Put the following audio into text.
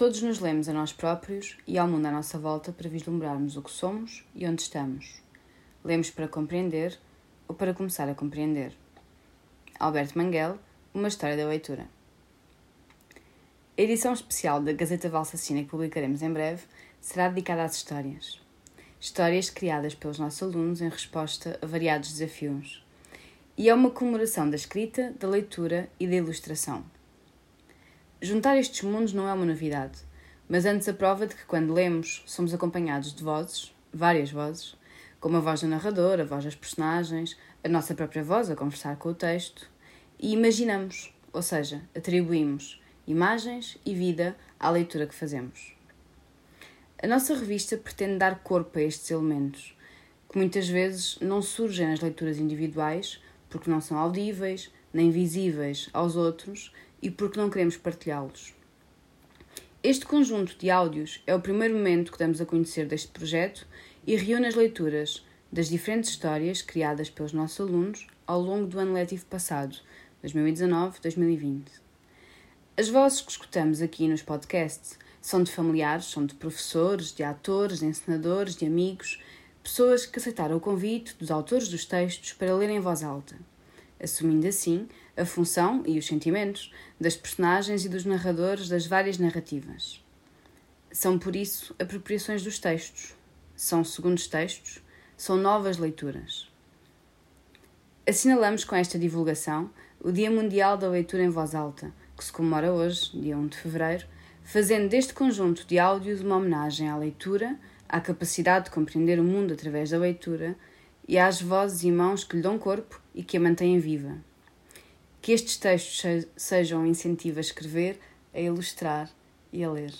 Todos nos lemos a nós próprios e ao mundo à nossa volta para vislumbrarmos o que somos e onde estamos. Lemos para compreender ou para começar a compreender. Alberto Manguel, Uma História da Leitura. A edição especial da Gazeta Valsacina que publicaremos em breve será dedicada às histórias. Histórias criadas pelos nossos alunos em resposta a variados desafios. E é uma comemoração da escrita, da leitura e da ilustração. Juntar estes mundos não é uma novidade, mas antes a prova de que quando lemos somos acompanhados de vozes, várias vozes, como a voz do narrador, a voz das personagens, a nossa própria voz a conversar com o texto, e imaginamos, ou seja, atribuímos imagens e vida à leitura que fazemos. A nossa revista pretende dar corpo a estes elementos, que muitas vezes não surgem nas leituras individuais porque não são audíveis nem visíveis aos outros e porque não queremos partilhá-los. Este conjunto de áudios é o primeiro momento que damos a conhecer deste projeto e reúne as leituras das diferentes histórias criadas pelos nossos alunos ao longo do ano letivo passado, 2019-2020. As vozes que escutamos aqui nos podcasts são de familiares, são de professores, de atores, de encenadores, de amigos, pessoas que aceitaram o convite dos autores dos textos para lerem em voz alta assumindo assim a função e os sentimentos das personagens e dos narradores das várias narrativas. São, por isso, apropriações dos textos, são segundos textos, são novas leituras. Assinalamos com esta divulgação o Dia Mundial da Leitura em Voz Alta, que se comemora hoje, dia 1 de fevereiro, fazendo deste conjunto de áudios uma homenagem à leitura, à capacidade de compreender o mundo através da leitura e às vozes e mãos que lhe dão corpo e que a mantêm viva. Que estes textos sejam um incentivo a escrever, a ilustrar e a ler.